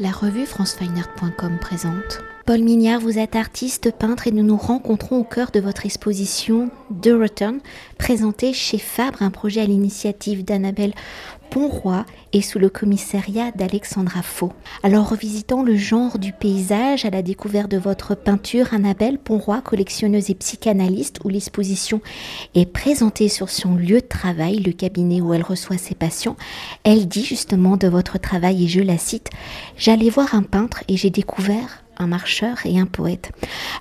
La revue francefineart.com présente. Paul Mignard, vous êtes artiste, peintre et nous nous rencontrons au cœur de votre exposition The Return, présentée chez Fabre, un projet à l'initiative d'Annabelle Ponroy et sous le commissariat d'Alexandra Faux. Alors, revisitant le genre du paysage à la découverte de votre peinture, Annabelle Ponroy, collectionneuse et psychanalyste, où l'exposition est présentée sur son lieu de travail, le cabinet où elle reçoit ses patients, elle dit justement de votre travail, et je la cite, J'allais voir un peintre et j'ai découvert un marcheur et un poète.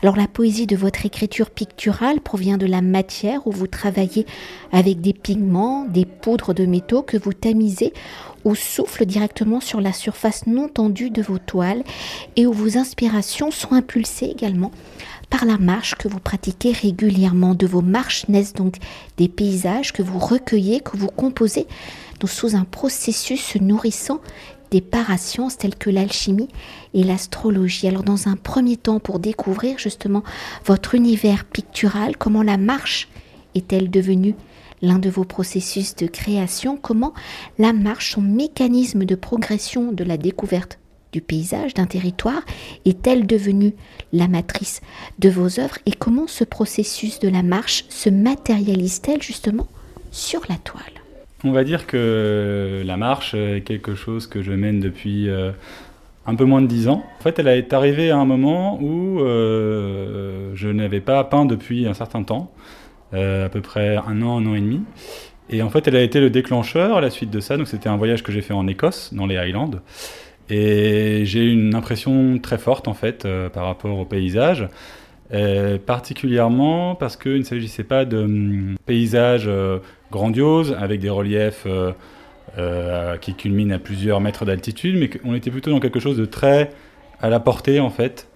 Alors la poésie de votre écriture picturale provient de la matière où vous travaillez avec des pigments, des poudres de métaux que vous tamisez ou souffle directement sur la surface non tendue de vos toiles et où vos inspirations sont impulsées également par la marche que vous pratiquez régulièrement. De vos marches naissent donc des paysages que vous recueillez, que vous composez sous un processus nourrissant des parasciences telles que l'alchimie et l'astrologie. Alors dans un premier temps, pour découvrir justement votre univers pictural, comment la marche est-elle devenue l'un de vos processus de création, comment la marche, son mécanisme de progression de la découverte du paysage, d'un territoire, est-elle devenue la matrice de vos œuvres et comment ce processus de la marche se matérialise-t-elle justement sur la toile? On va dire que la marche est quelque chose que je mène depuis euh, un peu moins de dix ans. En fait, elle est arrivée à un moment où euh, je n'avais pas peint depuis un certain temps, euh, à peu près un an, un an et demi. Et en fait, elle a été le déclencheur à la suite de ça. Donc, c'était un voyage que j'ai fait en Écosse, dans les Highlands. Et j'ai une impression très forte, en fait, par rapport au paysage. Particulièrement parce qu'il ne s'agissait pas de hum, paysages grandiose, avec des reliefs euh, euh, qui culminent à plusieurs mètres d'altitude, mais on était plutôt dans quelque chose de très à la portée en fait,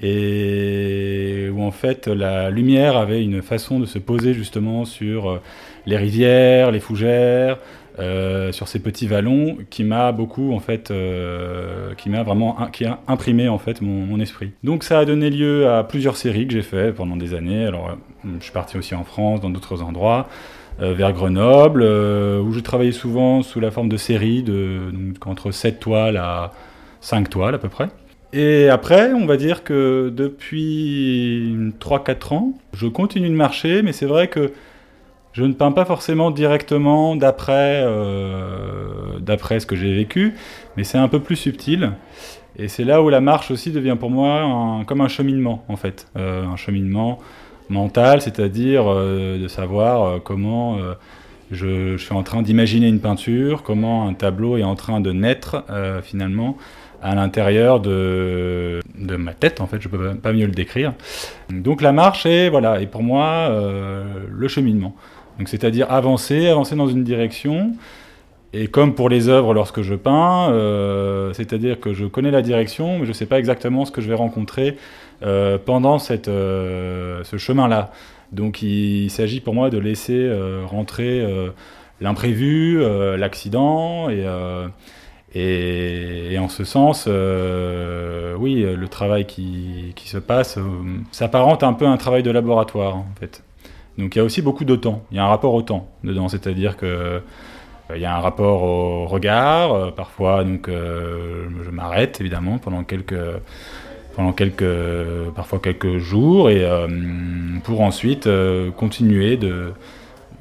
et où en fait la lumière avait une façon de se poser justement sur euh, les rivières, les fougères, sur ces petits vallons qui m'a beaucoup en fait qui m'a vraiment qui a imprimé en fait mon, esprit donc ça a donné lieu à plusieurs séries que j'ai fait pendant des années alors je suis parti aussi en France dans d'autres endroits euh, vers Grenoble, euh, où je travaillais souvent sous la forme de séries, de, entre 7 toiles à 5 toiles à peu près. Et après, on va dire que depuis 3-4 ans, je continue de marcher, mais c'est vrai que je ne peins pas forcément directement d'après euh, ce que j'ai vécu, mais c'est un peu plus subtil. Et c'est là où la marche aussi devient pour moi comme un cheminement, en fait. un cheminement mental, c'est-à-dire euh, de savoir euh, comment euh, je, suis en train d'imaginer une peinture, comment un tableau est en train de naître finalement à l'intérieur de, de, ma tête, en fait, je ne peux pas mieux le décrire. Donc la marche est, voilà, et pour moi, le cheminement. C'est-à-dire avancer, avancer dans une direction, et comme pour les œuvres lorsque je peins, c'est-à-dire que je connais la direction, mais je ne sais pas exactement ce que je vais rencontrer euh, pendant euh, ce chemin-là. Donc il s'agit pour moi de laisser euh, rentrer l'imprévu, l'accident, et, et, en ce sens, oui, le travail qui, qui se passe s'apparente un peu à un travail de laboratoire en fait. Donc il y a aussi beaucoup de temps, il y a un rapport au temps dedans, c'est-à-dire que il y a un rapport au regard, parfois donc je m'arrête évidemment pendant quelques pendant quelques, parfois quelques jours, et euh, pour ensuite euh, continuer de,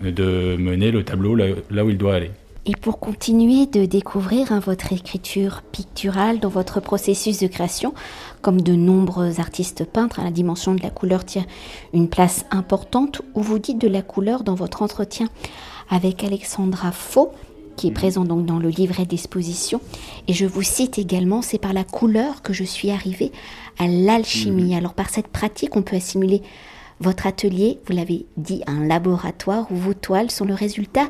de mener le tableau là, où il doit aller. Et pour continuer de découvrir hein, votre écriture picturale dans votre processus de création, comme de nombreux artistes peintres, la dimension de la couleur tient une place importante, où vous dites de la couleur dans votre entretien avec Alexandra Faux, qui est présent donc dans le livret d'exposition. Et je vous cite également, c'est par la couleur que je suis arrivée à l'alchimie. Mhm. Alors par cette pratique, on peut assimiler votre atelier, vous l'avez dit, un laboratoire où vos toiles sont le résultat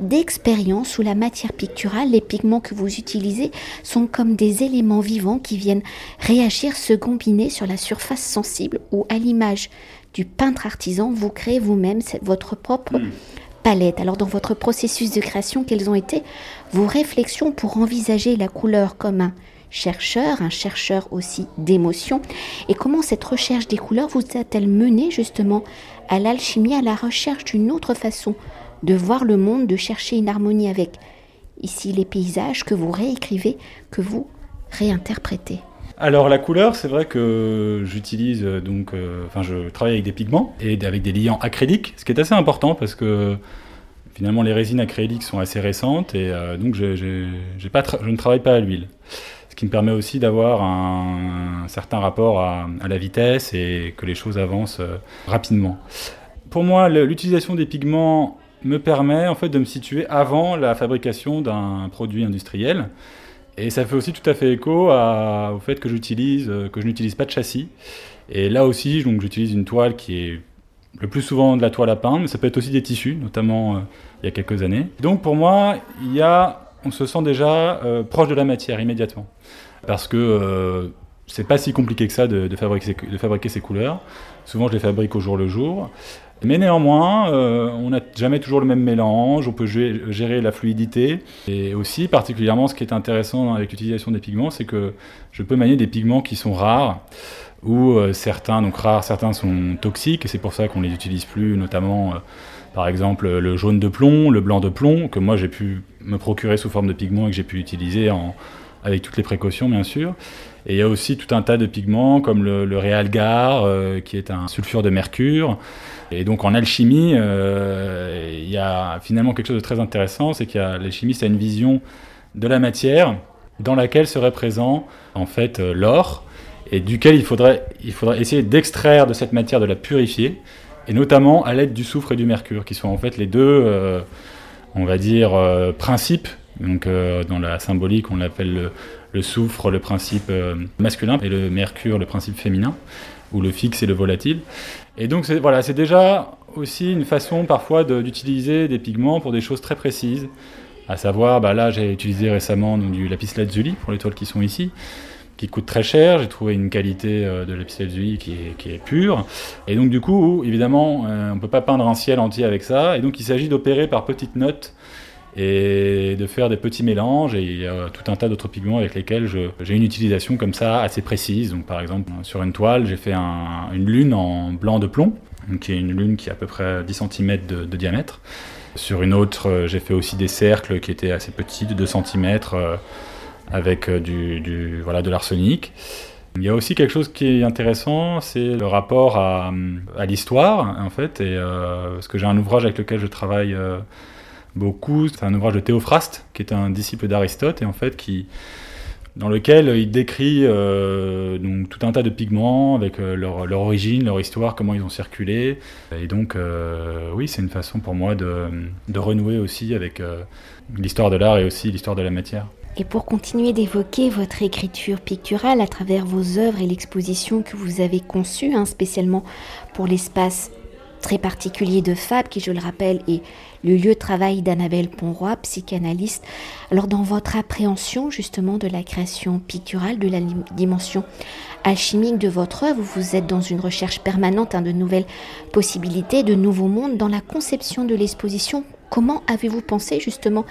d'expériences où la matière picturale, les pigments que vous utilisez sont comme des éléments vivants qui viennent réagir, se combiner sur la surface sensible ou à l'image du peintre artisan, vous créez vous-même votre propre mhm palette. Alors dans votre processus de création, quelles ont été vos réflexions pour envisager la couleur comme un chercheur, un chercheur aussi d'émotion. Et comment cette recherche des couleurs vous a-t-elle mené justement à l'alchimie, à la recherche d'une autre façon de voir le monde, de chercher une harmonie avec ici les paysages que vous réécrivez, que vous réinterpréter alors la couleur, c'est vrai que j'utilise donc, enfin je travaille avec des pigments et avec des liants acryliques, ce qui est assez important parce que finalement les résines acryliques sont assez récentes et donc je, pas je ne travaille pas à l'huile ce qui me permet aussi d'avoir un, certain rapport à, la vitesse et que les choses avancent euh, rapidement. Pour moi, l'utilisation des pigments me permet en fait de me situer avant la fabrication d'un produit industriel. Et ça fait aussi tout à fait écho au fait que euh, que je n'utilise pas de châssis. Et là aussi, j'utilise une toile qui est le plus souvent de la toile à peindre, mais ça peut être aussi des tissus, notamment euh, il y a quelques années. Donc pour moi, il y a on se sent déjà euh, proche de la matière immédiatement. Parce que euh, c'est pas si compliqué que ça de, fabriquer ces, couleurs. Souvent, je les fabrique au jour le jour. Mais néanmoins, euh, on n'a jamais toujours le même mélange, on peut gérer la fluidité. Et aussi, particulièrement, ce qui est intéressant avec l'utilisation des pigments, c'est que je peux manier des pigments qui sont rares, ou certains, donc rares, certains sont toxiques, et c'est pour ça qu'on les utilise plus, notamment par exemple le jaune de plomb, le blanc de plomb, que moi j'ai pu me procurer sous forme de pigments et que j'ai pu utiliser avec toutes les précautions bien sûr. Et il y a aussi tout un tas de pigments comme le, réalgar, euh, qui est un sulfure de mercure. Et donc en alchimie, euh, il y a finalement quelque chose de très intéressant, c'est que l'alchimiste a une vision de la matière dans laquelle serait présent en fait euh, l'or, et duquel il faudrait, il faudrait essayer d'extraire de cette matière, de la purifier, et notamment à l'aide du soufre et du mercure, qui sont en fait les deux, euh, on va dire, euh, principes. Donc euh, dans la symbolique, on l'appelle le, soufre le principe masculin et le mercure le principe féminin, ou le fixe et le volatile. Et donc voilà, c'est déjà aussi une façon parfois d'utiliser des pigments pour des choses très précises. À savoir, bah là j'ai utilisé récemment donc, du lapis lazuli pour les toiles qui sont ici qui coûte très cher. J'ai trouvé une qualité euh, de l'épicelle qui est, qui est pure. Et donc, du coup, évidemment, euh, on ne peut pas peindre un ciel entier avec ça. Et donc, il s'agit d'opérer par petites notes et de faire des petits mélanges. Et il y a tout un tas d'autres pigments avec lesquels j'ai une utilisation comme ça assez précise. Donc, par exemple, sur une toile, j'ai fait une lune en blanc de plomb, qui est une lune qui a à peu près 10 cm de, diamètre. Sur une autre, j'ai fait aussi des cercles qui étaient assez petits, de 2 cm avec euh, du, voilà, de l'arsenic. Il y a aussi quelque chose qui est intéressant, c'est le rapport à, l'histoire, en fait, et, euh, parce que j'ai un ouvrage avec lequel je travaille euh, beaucoup, c'est un ouvrage de Théophraste, qui est un disciple d'Aristote, et en fait, qui, dans lequel il décrit donc, tout un tas de pigments avec leur, leur, origine, leur histoire, comment ils ont circulé. Et donc, oui, c'est une façon pour moi de, de renouer aussi avec l'histoire de l'art et aussi l'histoire de la matière. Et pour continuer d'évoquer votre écriture picturale à travers vos œuvres et l'exposition que vous avez conçue, hein, spécialement pour l'espace très particulier de Fab, qui, je le rappelle, est le lieu de travail d'Annabelle Ponroy, psychanalyste. Alors, dans votre appréhension justement de la création picturale, de la dimension alchimique de votre œuvre, vous êtes dans une recherche permanente hein, de nouvelles possibilités, de nouveaux mondes. Dans la conception de l'exposition, comment avez-vous pensé justement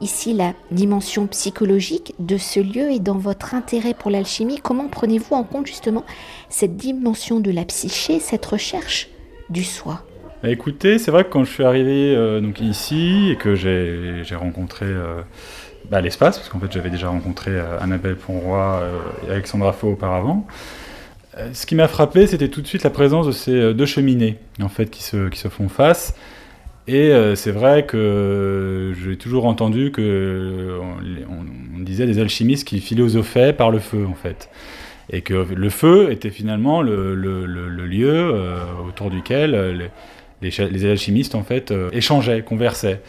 ici la dimension psychologique de ce lieu et dans votre intérêt pour l'alchimie, comment prenez-vous en compte justement cette dimension de la psyché, cette recherche du soi? Bah, Écoutez, c'est vrai que quand je suis arrivé euh, donc ici et que j'ai rencontré euh, bah, l'espace, parce qu'en fait j'avais déjà rencontré euh, Annabelle Ponroy et Alexandra Faux auparavant, ce qui m'a frappé, c'était tout de suite la présence de ces deux cheminées en fait qui se font face et euh, c'est vrai que j'ai toujours entendu que on, disait des alchimistes qui philosophaient par le feu en fait, et que le feu était finalement le, lieu euh, autour duquel les, alchimistes en fait euh, échangeaient, conversaient.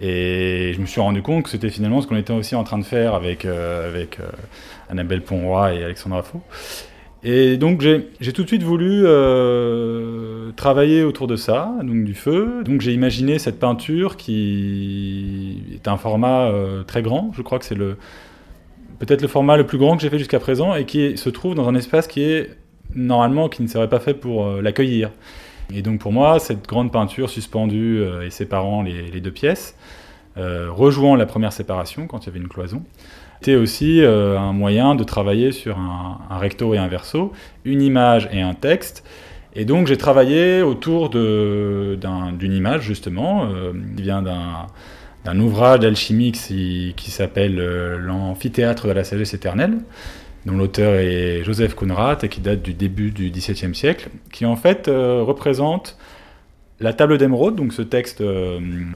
Et je me suis rendu compte que c'était finalement ce qu'on était aussi en train de faire avec, avec Annabelle Ponroy et Alexandra Faux. Et donc j'ai tout de suite voulu euh, travailler autour de ça, donc du feu. Donc j'ai imaginé cette peinture qui est un format euh, très grand. Je crois que c'est peut-être le format le plus grand que j'ai fait jusqu'à présent et qui se trouve dans un espace qui est normalement qui ne serait pas fait pour euh, l'accueillir. Et donc pour moi, cette grande peinture suspendue et séparant les, deux pièces, rejoignant la première séparation quand il y avait une cloison, c'était aussi euh, un moyen de travailler sur un, recto et un verso, une image et un texte. Et donc j'ai travaillé autour d'une image justement, euh, qui vient d'un ouvrage d'alchimie qui, s'appelle L'amphithéâtre de la sagesse éternelle, dont l'auteur est Joseph Conrad et qui date du début du XVIIe siècle, qui en fait représente la table d'émeraude, donc ce texte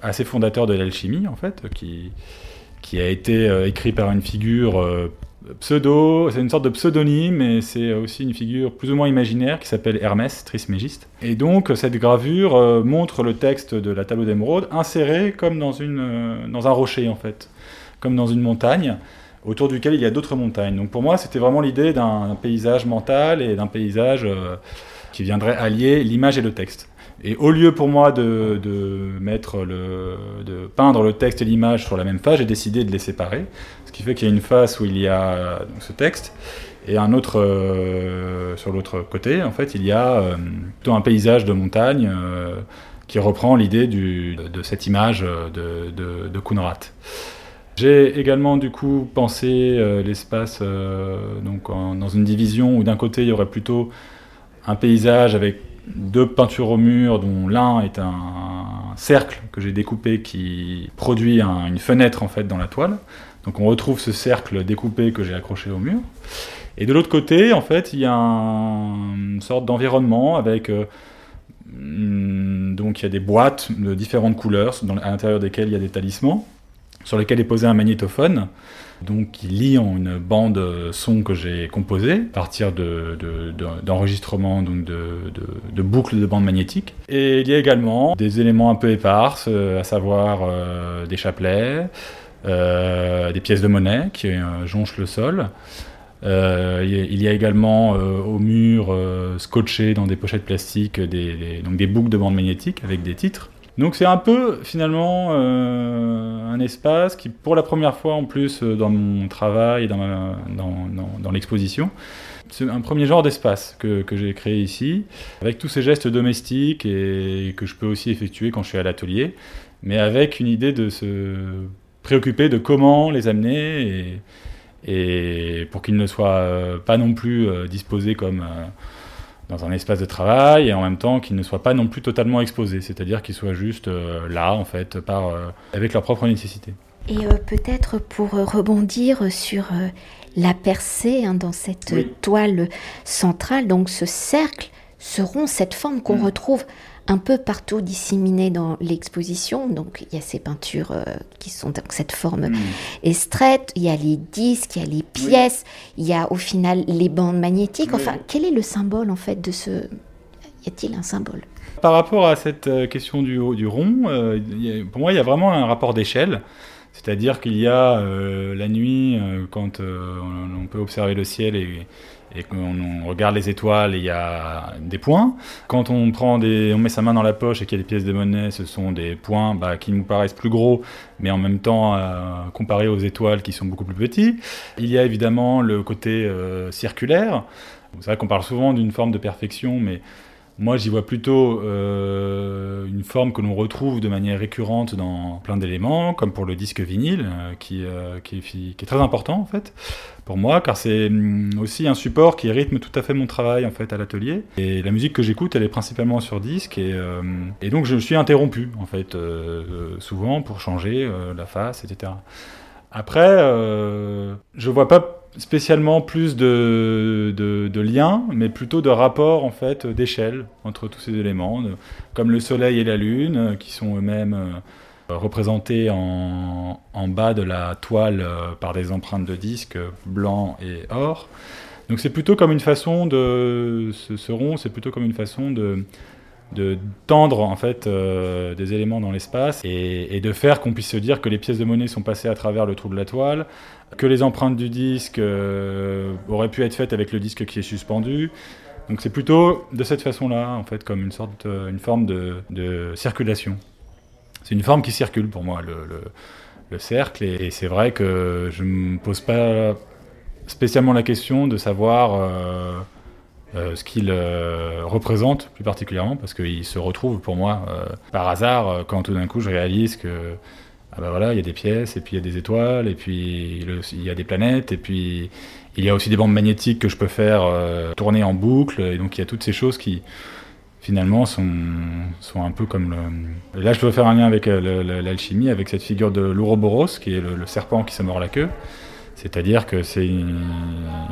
assez fondateur de l'alchimie en fait, qui, qui a été écrit par une figure pseudo, c'est une sorte de pseudonyme, et c'est aussi une figure plus ou moins imaginaire qui s'appelle Hermès Trismégiste. Et donc cette gravure euh, montre le texte de la tableau d'émeraude inséré comme dans, une, euh, dans un rocher en fait, comme dans une montagne autour duquel il y a d'autres montagnes. Donc pour moi c'était vraiment l'idée d'un paysage mental et d'un paysage euh, qui viendrait allier l'image et le texte. Et au lieu pour moi de, mettre le, de peindre le texte et l'image sur la même face, j'ai décidé de les séparer. Ce qui fait qu'il y a une face où il y a ce texte et un autre euh, sur l'autre côté. En fait, il y a euh, plutôt un paysage de montagne euh, qui reprend l'idée de, cette image de, de, de Kunrat. J'ai également du coup pensé l'espace donc dans une division où d'un côté il y aurait plutôt un paysage avec deux peintures au mur, dont l'un est un cercle que j'ai découpé qui produit une fenêtre en fait dans la toile. Donc on retrouve ce cercle découpé que j'ai accroché au mur. Et de l'autre côté, en fait, il y a une sorte d'environnement avec euh, donc il y a des boîtes de différentes couleurs à l'intérieur desquelles il y a des talismans sur lesquels est posé un magnétophone donc qui lie en une bande son que j'ai composée à partir d'enregistrements, de, de, boucles de bandes magnétiques. Et il y a également des éléments un peu éparses, euh, à savoir euh, des chapelets, euh, des pièces de monnaie qui jonchent le sol. il y a également au mur scotché dans des pochettes plastiques des, donc des boucles de bandes magnétiques avec des titres. Donc c'est un peu finalement euh, un espace qui, pour la première fois en plus euh, dans mon travail, dans, dans, l'exposition, c'est un premier genre d'espace que, que j'ai créé ici, avec tous ces gestes domestiques et que je peux aussi effectuer quand je suis à l'atelier, mais avec une idée de se préoccuper de comment les amener et, et pour qu'ils ne soient euh, pas non plus disposés comme dans un espace de travail et en même temps qu'ils ne soient pas non plus totalement exposés, c'est-à-dire qu'ils soient juste euh, là en fait par, euh, avec leur propre nécessité. Et euh, peut-être pour rebondir sur la percée hein, dans cette toile centrale, donc ce cercle, ce rond, cette forme qu'on mm. retrouve un peu partout disséminé dans l'exposition. Donc il y a ces peintures euh, qui sont dans cette forme mm. estrette, il y a les disques, il y a les pièces, il y a au final les bandes magnétiques. Enfin, quel est le symbole en fait de ce... Y a-t-il un symbole? Par rapport à cette euh, question du, du rond, euh, pour moi il y a vraiment un rapport d'échelle. C'est-à-dire qu'il y a la nuit, quand on, peut observer le ciel et, et qu'on regarde les étoiles, il y a des points. Quand on prend des, on met sa main dans la poche et qu'il y a des pièces de monnaie, ce sont des points bah, qui nous paraissent plus gros, mais en même temps euh, comparés aux étoiles qui sont beaucoup plus petits. Il y a évidemment le côté euh, circulaire. C'est vrai qu'on parle souvent d'une forme de perfection, mais moi, j'y vois plutôt euh, une forme que l'on retrouve de manière récurrente dans plein d'éléments, comme pour le disque vinyle, qui, est, très important en fait moi, car c'est hum, aussi un support qui rythme tout à fait mon travail en fait à l'atelier. Et la musique que j'écoute, elle est principalement sur disque, et, et donc je suis interrompu en fait souvent pour changer la face, etc. Après, je vois pas spécialement plus de, de, liens, mais plutôt de rapports en fait d'échelle entre tous ces éléments, comme le Soleil et la Lune, euh, qui sont eux-mêmes euh, représentés en, bas de la toile euh, par des empreintes de disques blanc et or. Donc c'est plutôt comme une façon de ce, rond, c'est plutôt comme une façon de tendre en fait des éléments dans l'espace et, de faire qu'on puisse se dire que les pièces de monnaie sont passées à travers le trou de la toile, que les empreintes du disque euh, auraient pu être faites avec le disque qui est suspendu. Donc c'est plutôt de cette façon-là, en fait, comme une sorte, euh, une forme de, circulation. C'est une forme qui circule pour moi, le, le, cercle, et, c'est vrai que je ne me pose pas spécialement la question de savoir euh, ce qu'il représente plus particulièrement, parce qu'il se retrouve pour moi par hasard quand tout d'un coup je réalise que ah bah voilà, il y a des pièces, et puis il y a des étoiles, et puis il y a des planètes, et puis il y a aussi des bandes magnétiques que je peux faire euh, tourner en boucle, et donc il y a toutes ces choses qui, finalement sont, un peu comme le... là je peux faire un lien avec l'alchimie, avec cette figure de l'ouroboros, qui est le, serpent qui se mord la queue. C'est-à-dire que c'est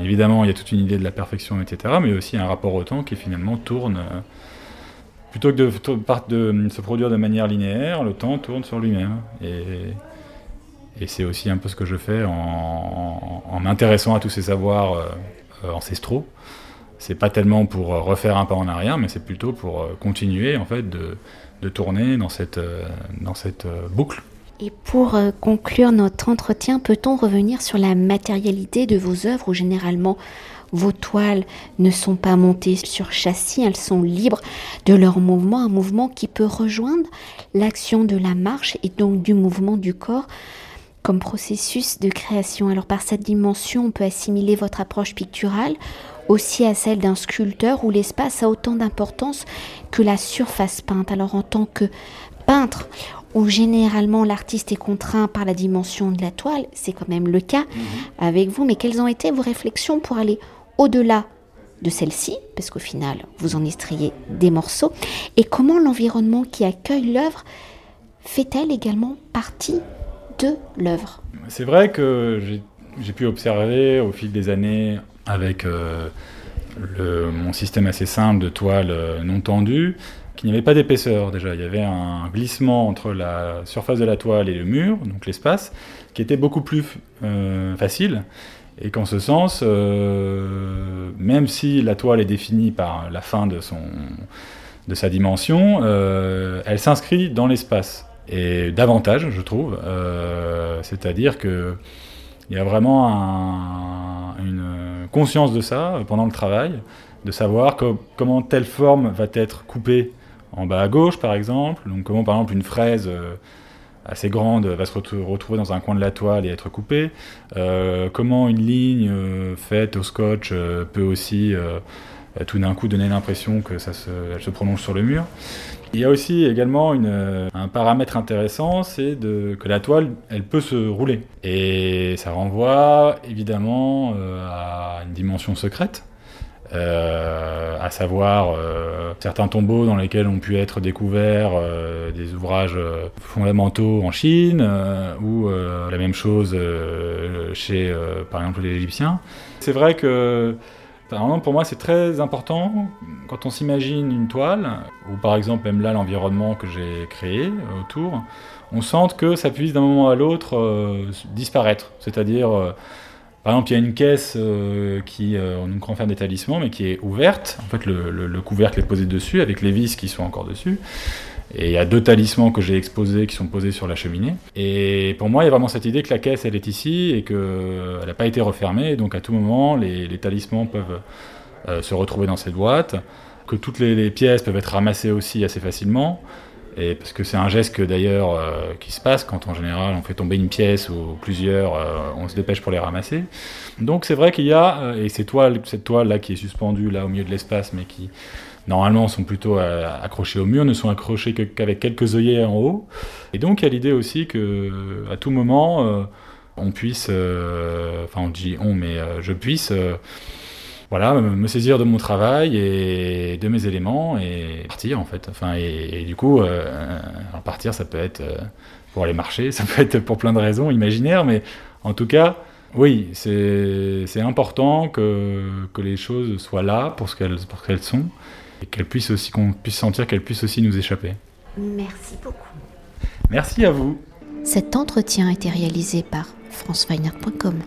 évidemment il y a toute une idée de la perfection, etc., mais aussi un rapport au temps qui finalement tourne plutôt que de, de, se produire de manière linéaire, le temps tourne sur lui-même. Et, c'est aussi un peu ce que je fais en, en m'intéressant à tous ces savoirs euh, ancestraux. C'est pas tellement pour refaire un pas en arrière, mais c'est plutôt pour euh, continuer en fait de, de tourner dans cette, euh, dans cette boucle. Et pour euh, conclure notre entretien, peut-on revenir sur la matérialité de vos œuvres où généralement vos toiles ne sont pas montées sur châssis, elles sont libres de leur mouvement, un mouvement qui peut rejoindre l'action de la marche et donc du mouvement du corps comme processus de création? Alors par cette dimension, on peut assimiler votre approche picturale aussi à celle d'un sculpteur où l'espace a autant d'importance que la surface peinte. Alors en tant que peintre, où généralement l'artiste est contraint par la dimension de la toile, c'est quand même le cas mhm. avec vous, mais quelles ont été vos réflexions pour aller au-delà de celle-ci, parce qu'au final, vous en estriez des morceaux, et comment l'environnement qui accueille l'œuvre fait-elle également partie de l'œuvre? C'est vrai que j'ai pu observer au fil des années avec euh, mon système assez simple de toile euh, non tendue, qu'il n'y avait pas d'épaisseur déjà. Il y avait un glissement entre la surface de la toile et le mur, donc l'espace, qui était beaucoup plus euh, facile. Et qu'en ce sens, même si la toile est définie par la fin de, son, de sa dimension, elle s'inscrit dans l'espace. Et davantage, je trouve. C'est-à-dire que il y a vraiment une conscience de ça pendant le travail, de savoir comment telle forme va être coupée en bas à gauche par exemple. Donc comment par exemple une fraise euh, assez grande va se retrouver dans un coin de la toile et être coupée. Euh, comment une ligne euh, faite au scotch peut aussi tout d'un coup donner l'impression que ça se, se prolonge sur le mur. Il y a aussi également une, un paramètre intéressant, c'est que la toile, elle peut se rouler. Et ça renvoie évidemment à une dimension secrète. Euh, à savoir euh, certains tombeaux dans lesquels ont pu être découverts euh, des ouvrages fondamentaux en Chine, ou la même chose chez, par exemple, les Égyptiens. C'est vrai que par pour moi, c'est très important quand on s'imagine une toile, ou par exemple même là l'environnement que j'ai créé autour, on sente que ça puisse d'un moment à l'autre disparaître. C'est-à-dire, par exemple, il y a une caisse euh, qui, euh, on nous faire des mais qui est ouverte. En fait, le, couvercle est posé dessus avec les vis qui sont encore dessus. Et il y a deux talismans que j'ai exposés qui sont posés sur la cheminée. Et pour moi, il y a vraiment cette idée que la caisse, elle est ici et qu'elle n'a pas été refermée. donc à tout moment, les, talismans peuvent euh, se retrouver dans cette boîte, que toutes les, pièces peuvent être ramassées aussi assez facilement. Et parce que c'est un geste d'ailleurs euh, qui se passe quand en général on fait tomber une pièce ou plusieurs, euh, on se dépêche pour les ramasser. Donc c'est vrai qu'il y a, euh, et ces toiles, cette toile là qui est suspendue là au milieu de l'espace, mais qui normalement sont plutôt accrochées au mur, ne sont accrochées qu'avec quelques œillets en haut. Et donc il y a l'idée aussi que à tout moment on puisse, enfin on dit on, mais je puisse voilà, me saisir de mon travail et de mes éléments et partir en fait. Enfin, et, du coup, euh, partir, ça peut être euh, pour aller marcher, ça peut être pour plein de raisons imaginaires, mais en tout cas, oui, c'est important que, que, les choses soient là pour ce qu'elles sont et qu'elles puissent aussi, qu'on puisse sentir qu'elles puissent aussi nous échapper. Merci beaucoup. Merci à vous. Cet entretien a été réalisé par franceweiner.com.